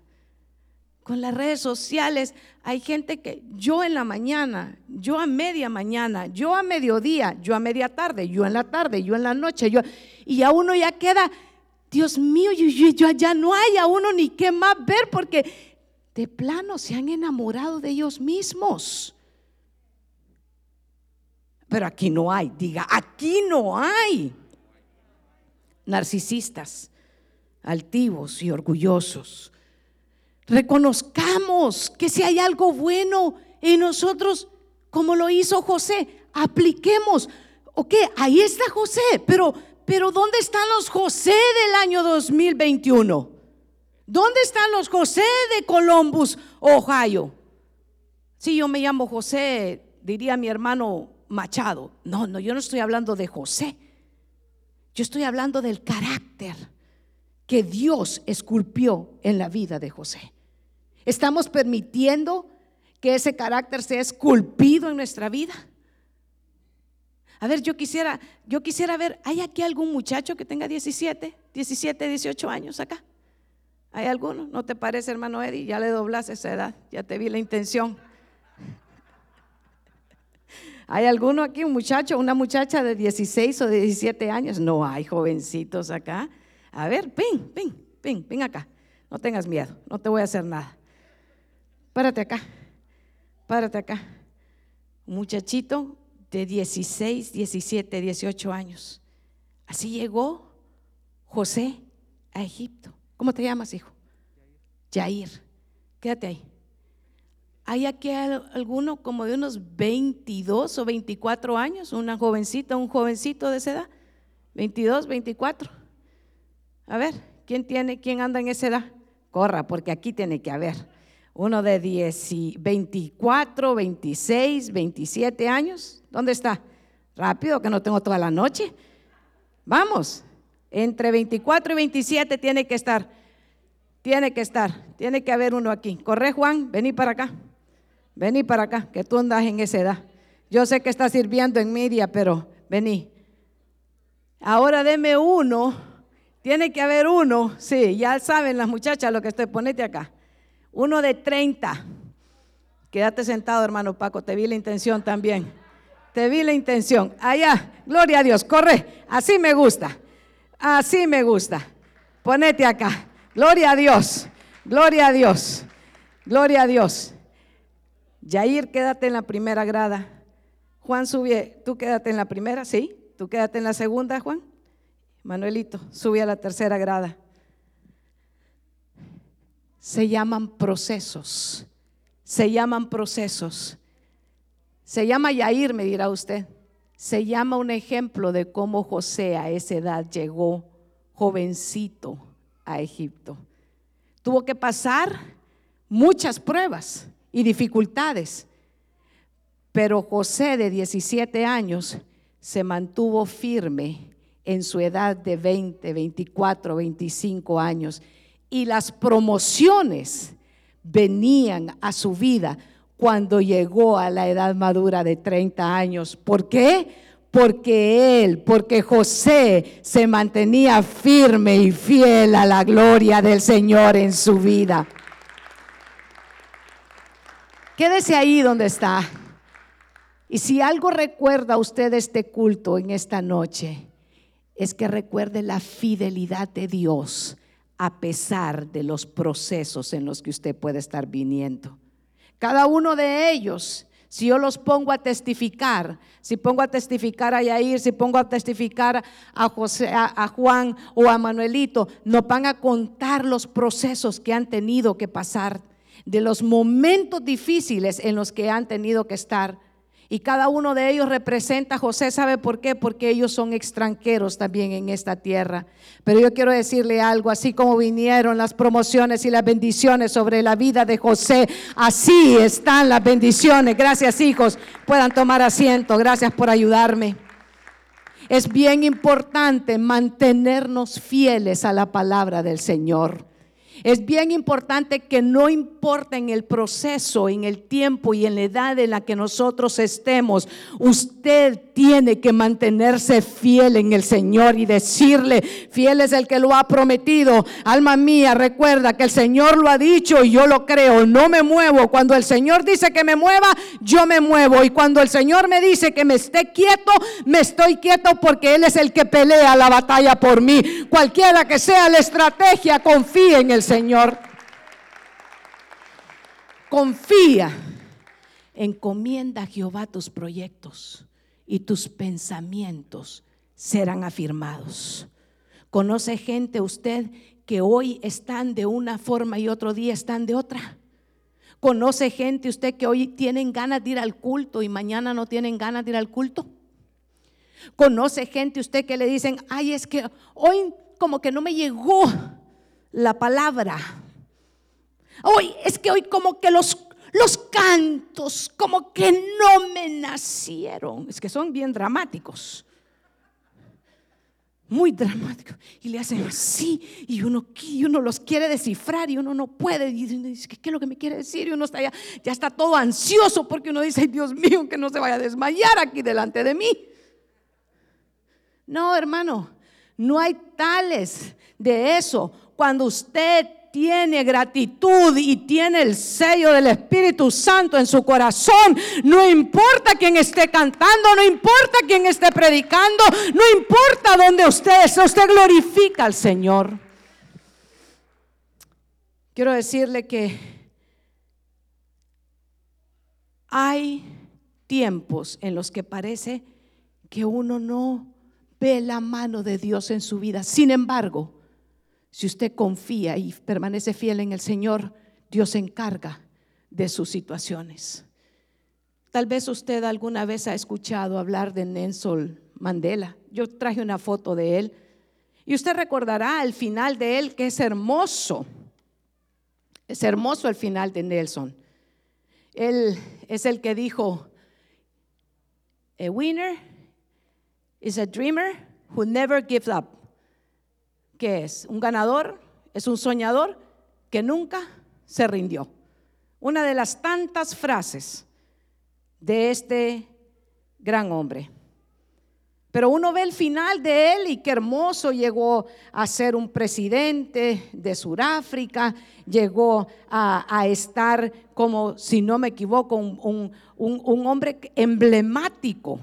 Speaker 1: Con las redes sociales hay gente que yo en la mañana, yo a media mañana, yo a mediodía, yo a media tarde, yo en la tarde, yo en la noche, yo y a uno ya queda, Dios mío, yo, yo, ya no hay a uno ni qué más ver porque de plano se han enamorado de ellos mismos. Pero aquí no hay, diga, aquí no hay narcisistas altivos y orgullosos. Reconozcamos que si hay algo bueno en nosotros, como lo hizo José, apliquemos. Ok, ahí está José, pero, pero ¿dónde están los José del año 2021? ¿Dónde están los José de Columbus, Ohio? Si yo me llamo José, diría mi hermano Machado. No, no, yo no estoy hablando de José. Yo estoy hablando del carácter que Dios esculpió en la vida de José. ¿Estamos permitiendo que ese carácter sea esculpido en nuestra vida? A ver, yo quisiera, yo quisiera ver, ¿hay aquí algún muchacho que tenga 17, 17, 18 años acá? ¿Hay alguno? ¿No te parece, hermano Eddie? Ya le doblas esa edad, ya te vi la intención. ¿Hay alguno aquí, un muchacho, una muchacha de 16 o de 17 años? No hay jovencitos acá. A ver, ven, ven, ven, ven acá. No tengas miedo, no te voy a hacer nada. Párate acá, párate acá. Un muchachito de 16, 17, 18 años. Así llegó José a Egipto. ¿Cómo te llamas, hijo? Jair. Quédate ahí. ¿Hay aquí alguno como de unos 22 o 24 años? Una jovencita, un jovencito de esa edad. 22, 24. A ver, ¿quién tiene, quién anda en esa edad? Corra, porque aquí tiene que haber. Uno de 10, 24, 26, 27 años. ¿Dónde está? Rápido, que no tengo toda la noche. Vamos, entre 24 y 27 tiene que estar. Tiene que estar. Tiene que haber uno aquí. Corre, Juan, vení para acá. Vení para acá, que tú andas en esa edad. Yo sé que estás sirviendo en media, pero vení. Ahora deme uno. Tiene que haber uno. Sí, ya saben las muchachas lo que estoy. Ponete acá. Uno de 30. Quédate sentado, hermano Paco. Te vi la intención también. Te vi la intención. Allá. Gloria a Dios. Corre. Así me gusta. Así me gusta. Ponete acá. Gloria a Dios. Gloria a Dios. Gloria a Dios. Yair, quédate en la primera grada. Juan, sube, tú quédate en la primera, sí. Tú quédate en la segunda, Juan. Manuelito, sube a la tercera grada. Se llaman procesos. Se llaman procesos. Se llama Yair, me dirá usted. Se llama un ejemplo de cómo José a esa edad llegó jovencito a Egipto. Tuvo que pasar muchas pruebas y dificultades. Pero José de 17 años se mantuvo firme en su edad de 20, 24, 25 años y las promociones venían a su vida cuando llegó a la edad madura de 30 años. ¿Por qué? Porque él, porque José se mantenía firme y fiel a la gloria del Señor en su vida. Quédese ahí donde está. Y si algo recuerda usted este culto en esta noche, es que recuerde la fidelidad de Dios a pesar de los procesos en los que usted puede estar viniendo. Cada uno de ellos, si yo los pongo a testificar, si pongo a testificar a Yair, si pongo a testificar a, José, a, Juan o a Manuelito, nos van a contar los procesos que han tenido que pasar de los momentos difíciles en los que han tenido que estar. Y cada uno de ellos representa a José, ¿sabe por qué? Porque ellos son extranjeros también en esta tierra. Pero yo quiero decirle algo, así como vinieron las promociones y las bendiciones sobre la vida de José, así están las bendiciones. Gracias hijos, puedan tomar asiento, gracias por ayudarme. Es bien importante mantenernos fieles a la palabra del Señor. Es bien importante que no importa en el proceso, en el tiempo y en la edad en la que nosotros estemos, usted tiene que mantenerse fiel en el Señor y decirle, fiel es el que lo ha prometido. Alma mía, recuerda que el Señor lo ha dicho y yo lo creo, no me muevo. Cuando el Señor dice que me mueva, yo me muevo. Y cuando el Señor me dice que me esté quieto, me estoy quieto porque Él es el que pelea la batalla por mí. Cualquiera que sea la estrategia, confíe en el Señor. Confía. Encomienda a Jehová tus proyectos y tus pensamientos serán afirmados. ¿Conoce gente usted que hoy están de una forma y otro día están de otra? ¿Conoce gente usted que hoy tienen ganas de ir al culto y mañana no tienen ganas de ir al culto? ¿Conoce gente usted que le dicen, ay, es que hoy como que no me llegó la palabra? Hoy es que hoy como que los los cantos como que no me nacieron. Es que son bien dramáticos. Muy dramáticos. Y le hacen así. Y uno, y uno los quiere descifrar y uno no puede. Y dice, ¿qué es lo que me quiere decir? Y uno está ya, ya está todo ansioso porque uno dice, Dios mío, que no se vaya a desmayar aquí delante de mí. No, hermano, no hay tales de eso. Cuando usted tiene gratitud y tiene el sello del Espíritu Santo en su corazón, no importa quién esté cantando, no importa quién esté predicando, no importa dónde usted esté, usted glorifica al Señor. Quiero decirle que hay tiempos en los que parece que uno no ve la mano de Dios en su vida. Sin embargo, si usted confía y permanece fiel en el Señor, Dios se encarga de sus situaciones. Tal vez usted alguna vez ha escuchado hablar de Nelson Mandela. Yo traje una foto de él. Y usted recordará al final de él que es hermoso. Es hermoso el final de Nelson. Él es el que dijo, a winner is a dreamer who never gives up. ¿Qué es? Un ganador es un soñador que nunca se rindió. Una de las tantas frases de este gran hombre. Pero uno ve el final de él y qué hermoso llegó a ser un presidente de Sudáfrica, llegó a, estar como, si no me equivoco, un, hombre emblemático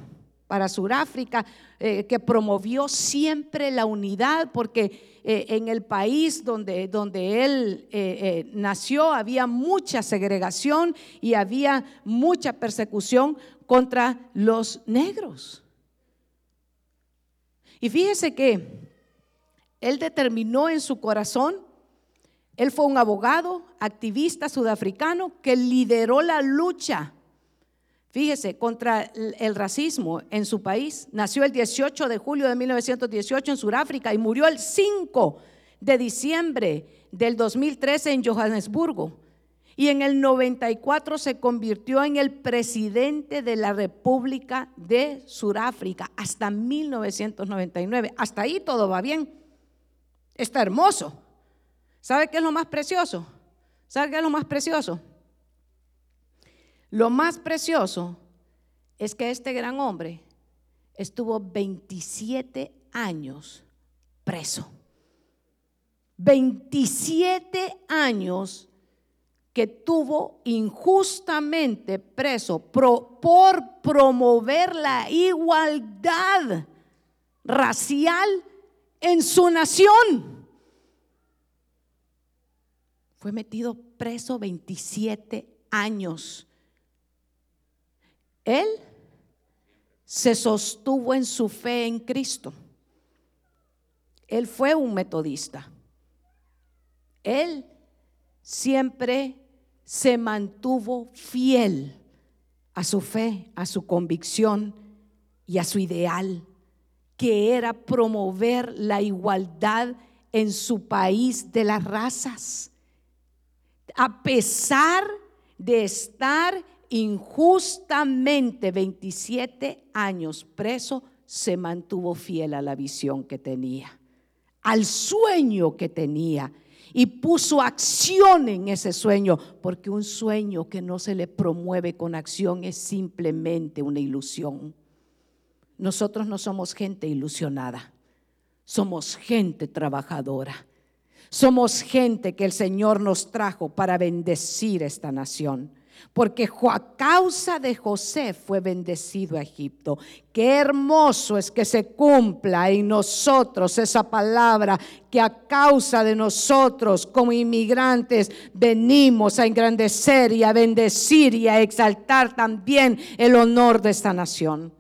Speaker 1: para Sudáfrica, eh, que promovió siempre la unidad, porque eh, en el país donde, donde él eh, nació había mucha segregación y había mucha persecución contra los negros. Y fíjese que él determinó en su corazón, él fue un abogado, activista sudafricano que lideró la lucha, fíjese, contra el racismo en su país. Nació el 18 de julio de 1918 en Sudáfrica y murió el 5 de diciembre del 2013 en Johannesburgo y en el 94 se convirtió en el presidente de la República de Sudáfrica hasta 1999. Hasta ahí todo va bien. Está hermoso. ¿Sabe qué es lo más precioso? ¿Sabe qué es lo más precioso? Lo más precioso es que este gran hombre estuvo 27 años preso. 27 años que tuvo injustamente preso por promover la igualdad racial en su nación. Fue metido preso 27 años. Él se sostuvo en su fe en Cristo. Él fue un metodista. Él siempre se mantuvo fiel a su fe, a su convicción y a su ideal, que era promover la igualdad en su país de las razas. A pesar de estar injustamente 27 años preso, se mantuvo fiel a la visión que tenía, al sueño que tenía y puso acción en ese sueño, porque un sueño que no se le promueve con acción es simplemente una ilusión. Nosotros no somos gente ilusionada, somos gente trabajadora. Somos gente que el Señor nos trajo para bendecir esta nación porque a causa de José fue bendecido a Egipto. Qué hermoso es que se cumpla en nosotros esa palabra que a causa de nosotros como inmigrantes venimos a engrandecer y a bendecir y a exaltar también el honor de esta nación.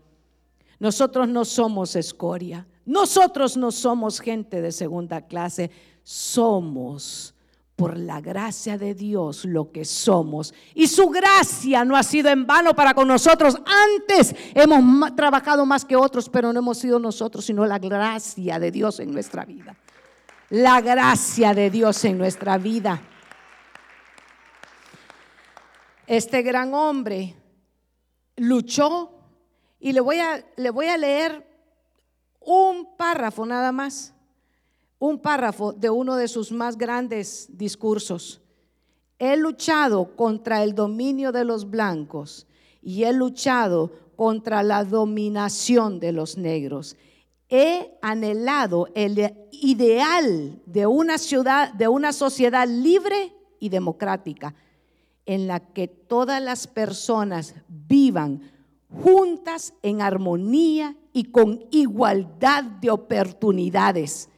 Speaker 1: Nosotros no somos escoria, nosotros no somos gente de segunda clase, somos por la gracia de Dios lo que somos. Y su gracia no ha sido en vano para con nosotros. Antes hemos trabajado más que otros, pero no hemos sido nosotros, sino la gracia de Dios en nuestra vida. La gracia de Dios en nuestra vida. Este gran hombre luchó y le voy a, le voy a leer un párrafo nada más un párrafo de uno de sus más grandes discursos. He luchado contra el dominio de los blancos y he luchado contra la dominación de los negros. He anhelado el ideal de una ciudad, de una sociedad libre y democrática en la que todas las personas vivan juntas en armonía y con igualdad de oportunidades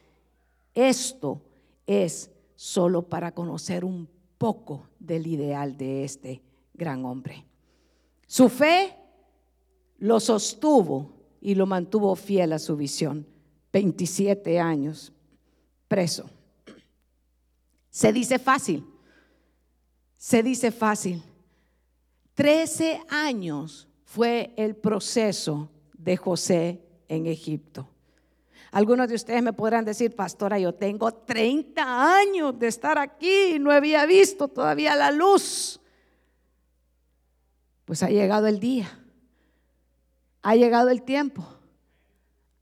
Speaker 1: esto es solo para conocer un poco del ideal de este gran hombre. Su fe lo sostuvo y lo mantuvo fiel a su visión. 27 años preso. Se dice fácil, se dice fácil, Trece años fue el proceso de José en Egipto. Algunos de ustedes me podrán decir, pastora, yo tengo 30 años de estar aquí y no había visto todavía la luz. Pues ha llegado el día, ha llegado el tiempo,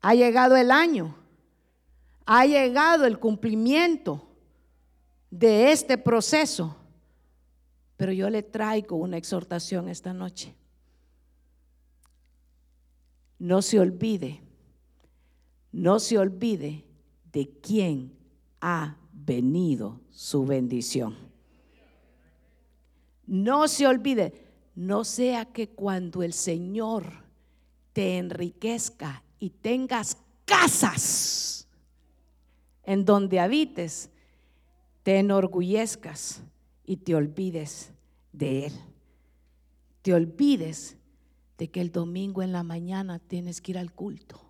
Speaker 1: ha llegado el año, ha llegado el cumplimiento de este proceso. Pero yo le traigo una exhortación esta noche. No se olvide, no se olvide de quién ha venido su bendición. No se olvide, no sea que cuando el Señor te enriquezca y tengas casas en donde habites, te enorgullezcas y te olvides de Él. Te olvides de que el domingo en la mañana tienes que ir al culto.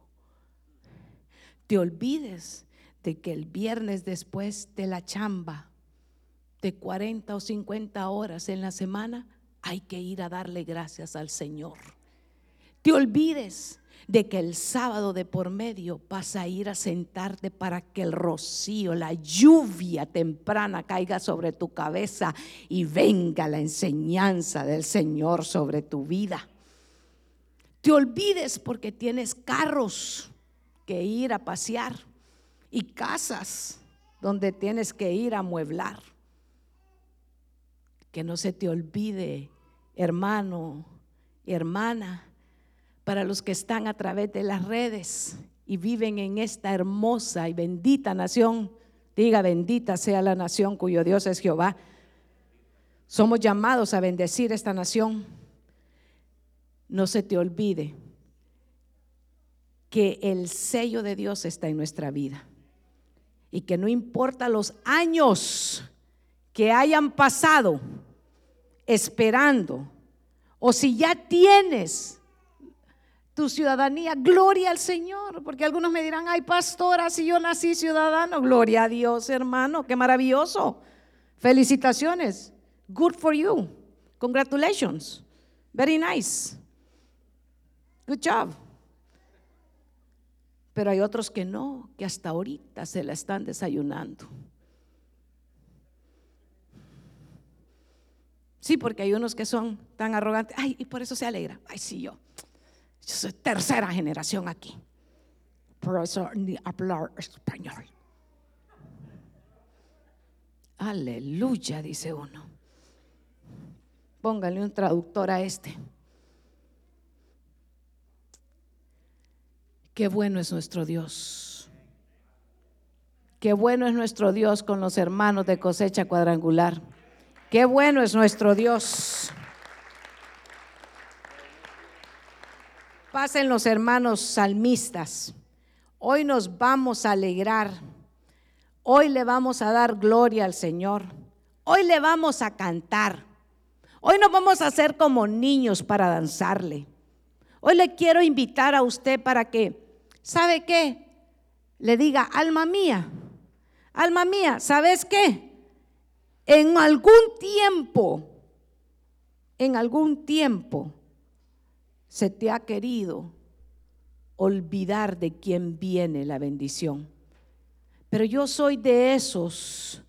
Speaker 1: Te olvides de que el viernes después de la chamba de 40 o 50 horas en la semana hay que ir a darle gracias al Señor. Te olvides de que el sábado de por medio vas a ir a sentarte para que el rocío, la lluvia temprana caiga sobre tu cabeza y venga la enseñanza del Señor sobre tu vida. Te olvides porque tienes carros que ir a pasear y casas donde tienes que ir a mueblar. Que no se te olvide, hermano hermana, para los que están a través de las redes y viven en esta hermosa y bendita nación. Diga, bendita sea la nación cuyo Dios es Jehová. Somos llamados a bendecir esta nación. No se te olvide que el sello de Dios está en nuestra vida. Y que no importa los años que hayan pasado esperando o si ya tienes tu ciudadanía, gloria al Señor, porque algunos me dirán, ay pastora, si yo nací ciudadano, gloria a Dios hermano, qué maravilloso, felicitaciones, good for you, congratulations, very nice, good job. Pero hay otros que no, que hasta ahorita se la están desayunando. Sí, porque hay unos que son tan arrogantes. Ay, y por eso se alegra. Ay, sí, yo. Yo soy tercera generación aquí. Por eso ni hablar español. Aleluya, dice uno. Póngale un traductor a este. Qué bueno es nuestro Dios. Qué bueno es nuestro Dios con los hermanos de cosecha cuadrangular. Qué bueno es nuestro Dios. Pasen los hermanos salmistas. Hoy nos vamos a alegrar. Hoy le vamos a dar gloria al Señor. Hoy le vamos a cantar. Hoy no vamos a hacer como niños para danzarle. Hoy le quiero invitar a usted para que, ¿sabe qué? Le diga, alma mía, alma mía, ¿sabes qué? En algún tiempo, en algún tiempo, se te ha querido olvidar de quién viene la bendición. Pero yo soy de esos